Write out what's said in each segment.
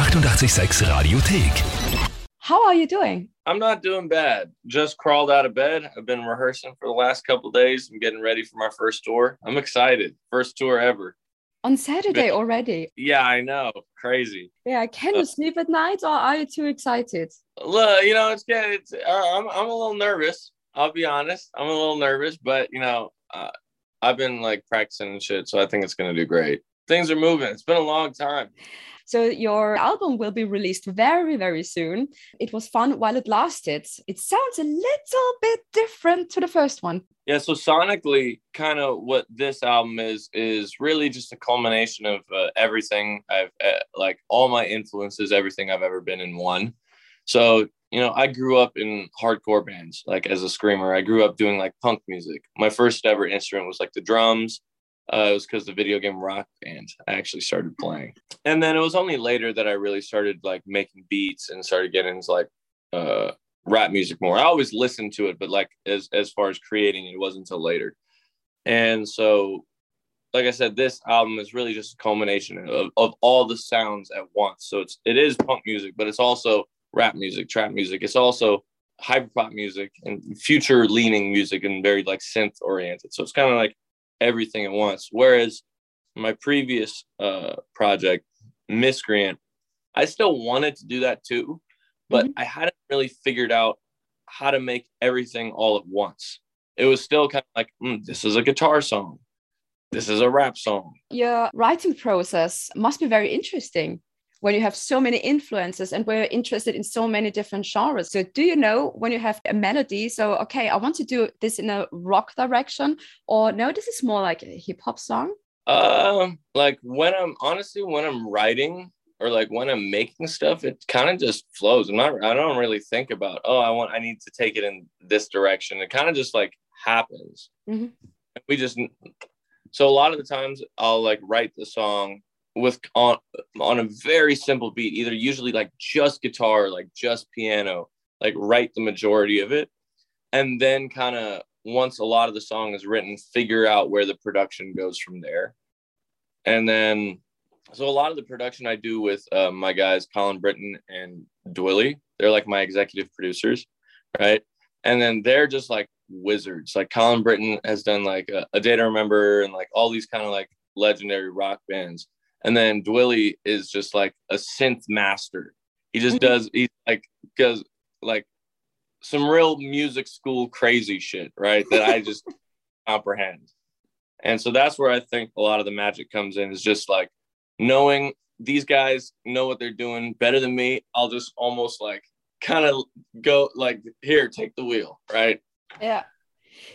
886 Radiothek. How are you doing? I'm not doing bad. Just crawled out of bed. I've been rehearsing for the last couple days. I'm getting ready for my first tour. I'm excited. First tour ever. On Saturday already. Yeah, I know. Crazy. Yeah, can you sleep at night or are you too excited? Look, you know, it's good. It's, uh, I'm, I'm a little nervous. I'll be honest. I'm a little nervous, but you know, uh, I've been like practicing and shit, so I think it's gonna do great. Things are moving. It's been a long time. So your album will be released very, very soon. It was fun while it lasted. It sounds a little bit different to the first one. Yeah, so sonically, kind of what this album is is really just a culmination of uh, everything I've uh, like all my influences, everything I've ever been in one. So you know, I grew up in hardcore bands, like as a screamer. I grew up doing like punk music. My first ever instrument was like the drums. Uh, it was because the video game Rock Band I actually started playing, and then it was only later that I really started like making beats and started getting into like uh, rap music more. I always listened to it, but like as as far as creating it, wasn't until later. And so, like I said, this album is really just a culmination of, of all the sounds at once. So it's it is punk music, but it's also rap music, trap music. It's also hyperpop music and future leaning music and very like synth oriented. So it's kind of like everything at once. Whereas my previous uh, project, Miscreant, I still wanted to do that too, but mm-hmm. I hadn't really figured out how to make everything all at once. It was still kind of like, mm, this is a guitar song. This is a rap song. Your writing process must be very interesting when you have so many influences and we're interested in so many different genres. So, do you know when you have a melody? So, okay, I want to do this in a rock direction, or no, this is more like a hip hop song? Um, like when I'm honestly, when I'm writing or like when I'm making stuff, it kind of just flows. I'm not, I don't really think about, oh, I want, I need to take it in this direction. It kind of just like happens. Mm-hmm. We just, so a lot of the times I'll like write the song with on on a very simple beat, either usually like just guitar, like just piano, like write the majority of it, and then kind of once a lot of the song is written, figure out where the production goes from there, and then so a lot of the production I do with uh, my guys Colin Brittain and Dwilly, they're like my executive producers, right? And then they're just like wizards. Like Colin Brittain has done like a, a Day to Remember and like all these kind of like legendary rock bands and then Dwilly is just like a synth master. He just mm-hmm. does he like does like some real music school crazy shit, right? That I just comprehend. And so that's where I think a lot of the magic comes in is just like knowing these guys know what they're doing better than me. I'll just almost like kind of go like here, take the wheel, right? Yeah.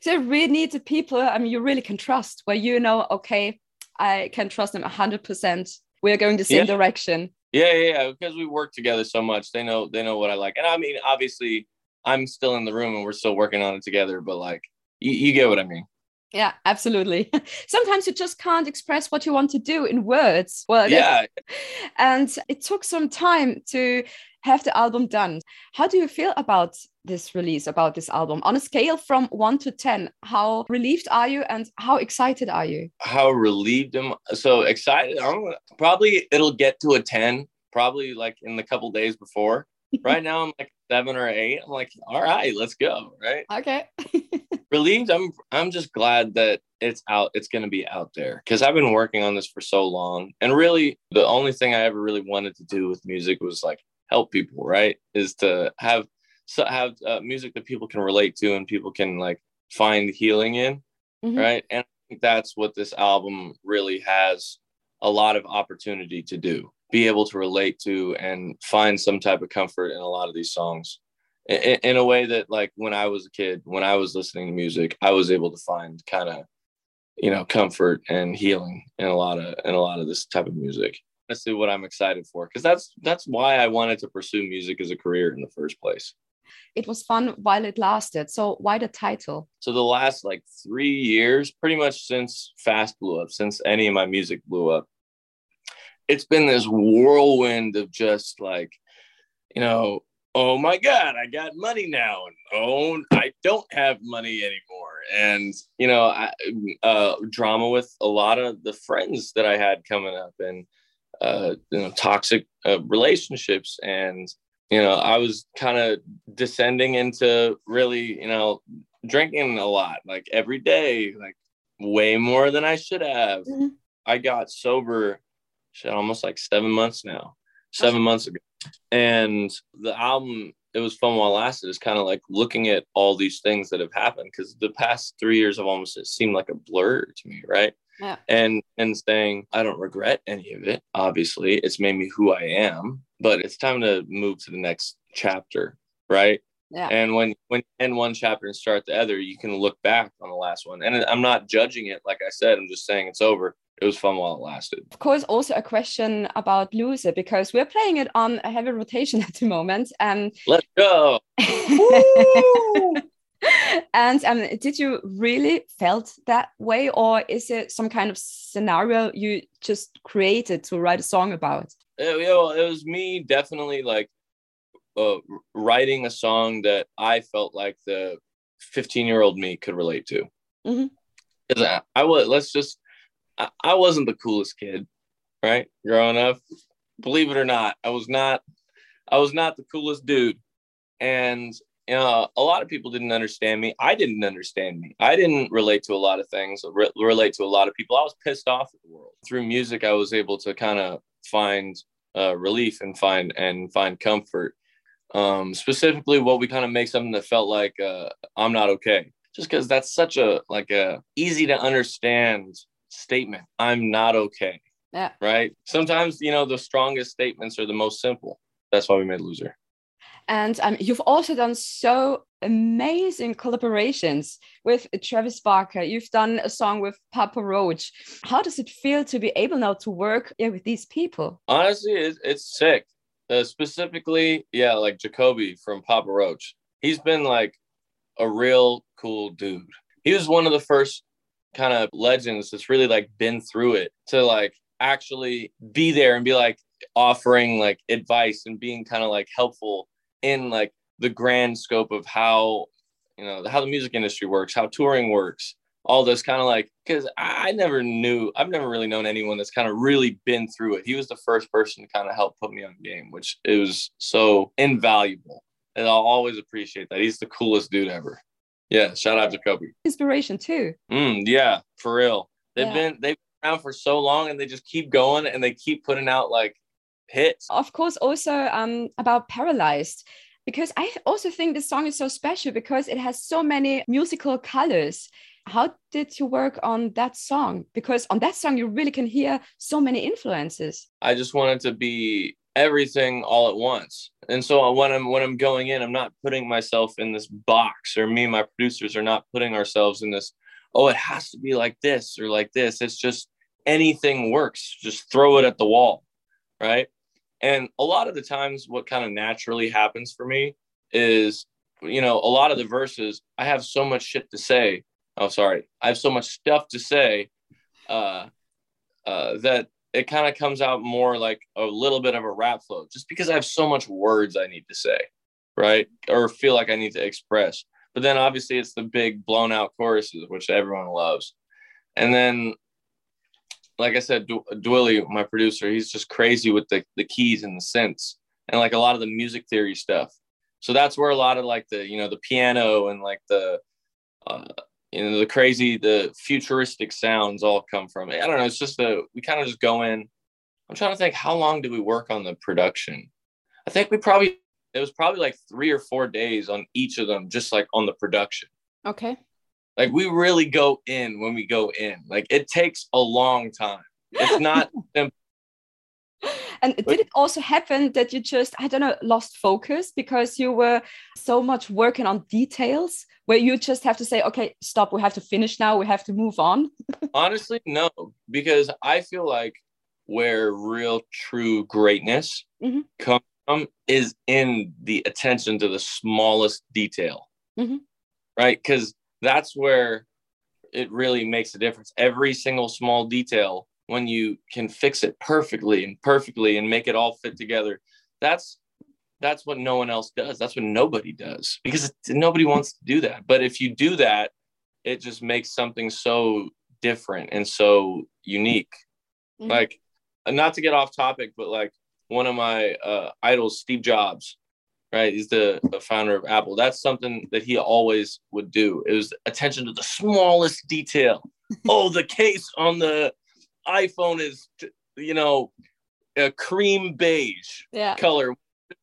So really need the people I mean you really can trust where you know, okay, I can trust them 100%. We're going the same yeah. direction. Yeah, yeah, yeah, because we work together so much. They know they know what I like. And I mean, obviously, I'm still in the room and we're still working on it together, but like you, you get what I mean. Yeah, absolutely. Sometimes you just can't express what you want to do in words. Well, yeah. And it took some time to have the album done. How do you feel about this release, about this album? On a scale from one to 10, how relieved are you and how excited are you? How relieved am I? So excited. I'm probably it'll get to a 10, probably like in the couple days before. right now I'm like seven or eight. I'm like, all right, let's go. Right. Okay. relieved. I'm I'm just glad that it's out. It's gonna be out there because I've been working on this for so long. And really the only thing I ever really wanted to do with music was like help people, right? Is to have so have uh, music that people can relate to and people can like find healing in, mm-hmm. right? And I think that's what this album really has a lot of opportunity to do. Be able to relate to and find some type of comfort in a lot of these songs. In, in a way that like when I was a kid, when I was listening to music, I was able to find kind of you know comfort and healing in a lot of in a lot of this type of music honestly what I'm excited for because that's that's why I wanted to pursue music as a career in the first place. It was fun while it lasted. So why the title? So the last like three years, pretty much since Fast blew up, since any of my music blew up, it's been this whirlwind of just like, you know, oh my god i got money now and oh i don't have money anymore and you know I, uh, drama with a lot of the friends that i had coming up and uh, you know, toxic uh, relationships. And, you know, I was kind of descending into really, you know, drinking a lot, like every day, like way more than I should have. Mm-hmm. I got sober shit, almost like seven months now, seven months ago. And the album, it was fun while it lasted, is kind of like looking at all these things that have happened because the past three years have almost it seemed like a blur to me, right? Yeah. And and saying I don't regret any of it. Obviously, it's made me who I am, but it's time to move to the next chapter, right? Yeah. And when when you end one chapter and start the other, you can look back on the last one. And I'm not judging it, like I said. I'm just saying it's over. It was fun while it lasted. Of course, also a question about Loser because we're playing it on a heavy rotation at the moment. And let's go. and um, did you really felt that way, or is it some kind of scenario you just created to write a song about? It, you know, it was me definitely like uh, writing a song that I felt like the 15 year old me could relate to. Mm-hmm. I, I was, let's just, I, I wasn't the coolest kid, right? Growing up, believe it or not, I was not, I was not the coolest dude. And, know, a lot of people didn't understand me. I didn't understand me. I didn't relate to a lot of things, re- relate to a lot of people. I was pissed off at the world. Through music, I was able to kind of find uh, relief and find and find comfort um, specifically what we kind of make something that felt like uh, i'm not okay just because that's such a like a easy to understand statement i'm not okay yeah right sometimes you know the strongest statements are the most simple that's why we made loser and um, you've also done so amazing collaborations with Travis Barker. You've done a song with Papa Roach. How does it feel to be able now to work yeah, with these people? Honestly, it's, it's sick. Uh, specifically, yeah, like Jacoby from Papa Roach. He's been like a real cool dude. He was one of the first kind of legends that's really like been through it to like actually be there and be like offering like advice and being kind of like helpful in like the grand scope of how you know how the music industry works, how touring works, all this kind of like because I never knew I've never really known anyone that's kind of really been through it. He was the first person to kind of help put me on game, which is so invaluable. And I'll always appreciate that. He's the coolest dude ever. Yeah, shout out to Kobe. Inspiration too. Mm, yeah, for real. They've yeah. been they've been around for so long and they just keep going and they keep putting out like hits. Of course, also um about paralyzed because I also think this song is so special because it has so many musical colors. How did you work on that song? Because on that song you really can hear so many influences. I just wanted to be everything all at once. And so when i'm when i'm going in i'm not putting myself in this box or me and my producers are not putting ourselves in this oh it has to be like this or like this. It's just anything works. Just throw it at the wall right? And a lot of the times what kind of naturally happens for me is you know a lot of the verses i have so much shit to say. Oh sorry. I have so much stuff to say uh, uh, that it kind of comes out more like a little bit of a rap flow just because i have so much words i need to say right? Or feel like i need to express. But then obviously it's the big blown out choruses which everyone loves. And then like i said du- Dwilly, my producer he's just crazy with the, the keys and the synths and like a lot of the music theory stuff. So that's where a lot of like the you know the piano and like the uh, you know the crazy the futuristic sounds all come from i don't know it's just a we kind of just go in. I'm trying to think how long did we work on the production? I think we probably it was probably like three or four days on each of them just like on the production. Okay like we really go in when we go in like it takes a long time it's not simple and did it also happen that you just, I don't know, lost focus because you were so much working on details where you just have to say, okay, stop, we have to finish now, we have to move on? Honestly, no, because I feel like where real true greatness mm-hmm. comes from is in the attention to the smallest detail. Mm-hmm. Right? Because that's where it really makes a difference. Every single small detail when you can fix it perfectly and perfectly and make it all fit together that's that's what no one else does that's what nobody does because nobody wants to do that but if you do that it just makes something so different and so unique mm-hmm. like not to get off topic, but like one of my uh, idols, Steve Jobs, right? He's the, the founder of Apple. That's something that he always would do. It was attention to the smallest detail. oh, the case on the iPhone is, you know, a cream beige Yeah. color,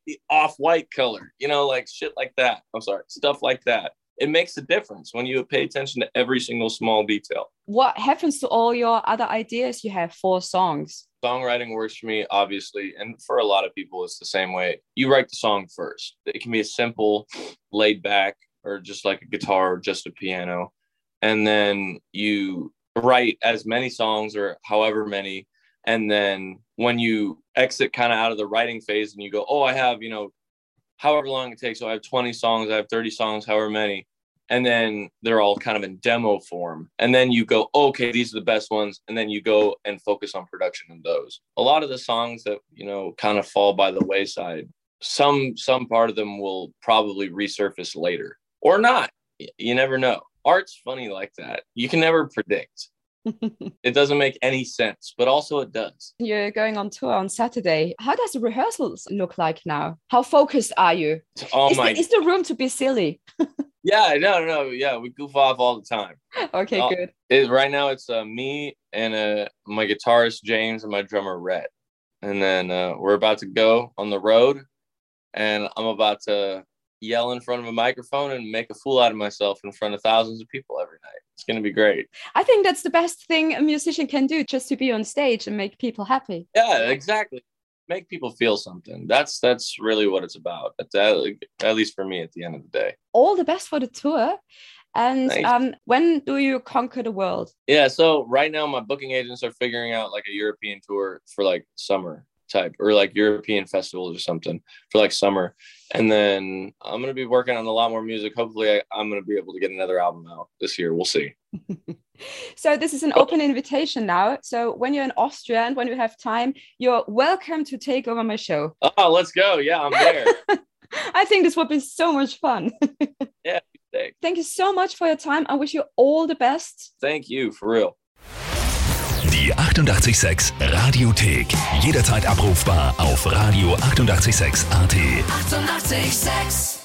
the off-white color, you know, like shit like that. I'm sorry, stuff like that. It makes a difference when you pay attention to every single small detail. What happens to all your other ideas you have for songs? Songwriting works for me, obviously, and for a lot of people, it's the same way. You write the song first. It can be a simple, laid back, or just like a guitar or just a piano. And then you write as many songs or however many. And then when you exit kind of out of the writing phase and you go, oh, I have, you know, however long it takes. So I have 20 songs, I have 30 songs, however many. And then they're all kind of in demo form. And then you go, okay, these are the best ones. And then you go and focus on production in those. A lot of the songs that, you know, kind of fall by the wayside, some some part of them will probably resurface later or not. You never know. Art's funny like that. You can never predict. It doesn't make any sense, but also it does. You're going on tour on Saturday. How does the rehearsals look like now? How focused are you? Oh is, my the, is the room to be silly? Yeah, no, no, yeah, we goof off all the time. Okay, good. It, right now, it's uh, me and uh, my guitarist James and my drummer Rhett, and then uh, we're about to go on the road, and I'm about to yell in front of a microphone and make a fool out of myself in front of thousands of people every night. It's gonna be great. I think that's the best thing a musician can do, just to be on stage and make people happy. Yeah, exactly. Make people feel something. That's that's really what it's about. At, that, at least for me, at the end of the day. All the best for the tour. And um, when do you conquer the world? Yeah, so right now my booking agents are figuring out like a European tour for like summer type or like European festivals or something for like summer. And then I'm gonna be working on a lot more music. Hopefully I, I'm gonna be able to get another album out this year. We'll see. So this is an open invitation now. So when you're in Austria and when you have time, you're welcome to take over my show. Oh, let's go. Yeah, I'm there. I think this would be so much fun. Thanks. Thank you so much for your time. I wish you all the best. Thank you for real. Die 886 Radiothek. Jederzeit abrufbar auf radio886.at. 886! 886